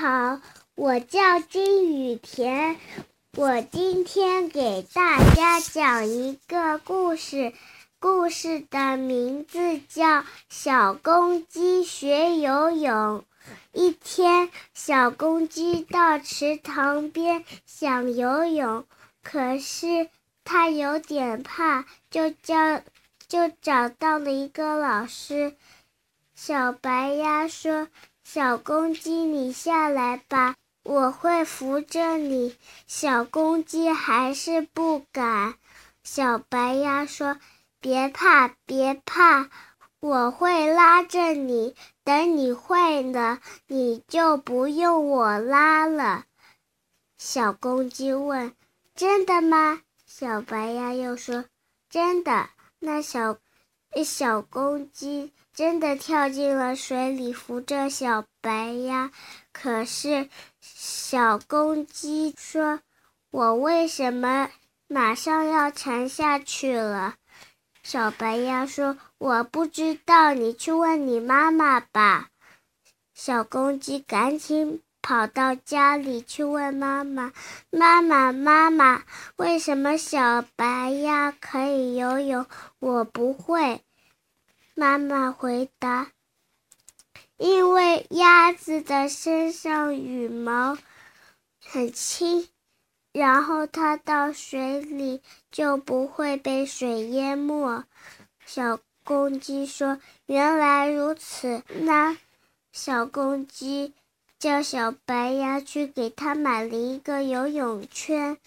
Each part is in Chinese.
好，我叫金雨田，我今天给大家讲一个故事，故事的名字叫《小公鸡学游泳》。一天，小公鸡到池塘边想游泳，可是它有点怕，就叫就找到了一个老师。小白鸭说。小公鸡，你下来吧，我会扶着你。小公鸡还是不敢。小白鸭说：“别怕，别怕，我会拉着你。等你会了，你就不用我拉了。”小公鸡问：“真的吗？”小白鸭又说：“真的。”那小。小公鸡真的跳进了水里，扶着小白鸭。可是，小公鸡说：“我为什么马上要沉下去了？”小白鸭说：“我不知道，你去问你妈妈吧。”小公鸡赶紧跑到家里去问妈妈：“妈妈，妈妈，为什么小白鸭可以游泳，我不会？”妈妈回答：“因为鸭子的身上羽毛很轻，然后它到水里就不会被水淹没。”小公鸡说：“原来如此。”那小公鸡叫小白鸭去给它买了一个游泳圈。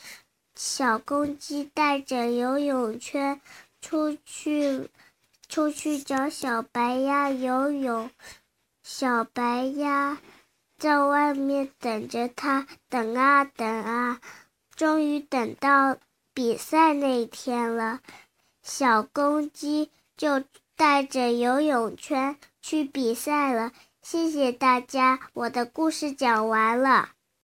小公鸡带着游泳圈出去。出去找小白鸭游泳，小白鸭在外面等着它，等啊等啊，终于等到比赛那天了。小公鸡就带着游泳圈去比赛了。谢谢大家，我的故事讲完了。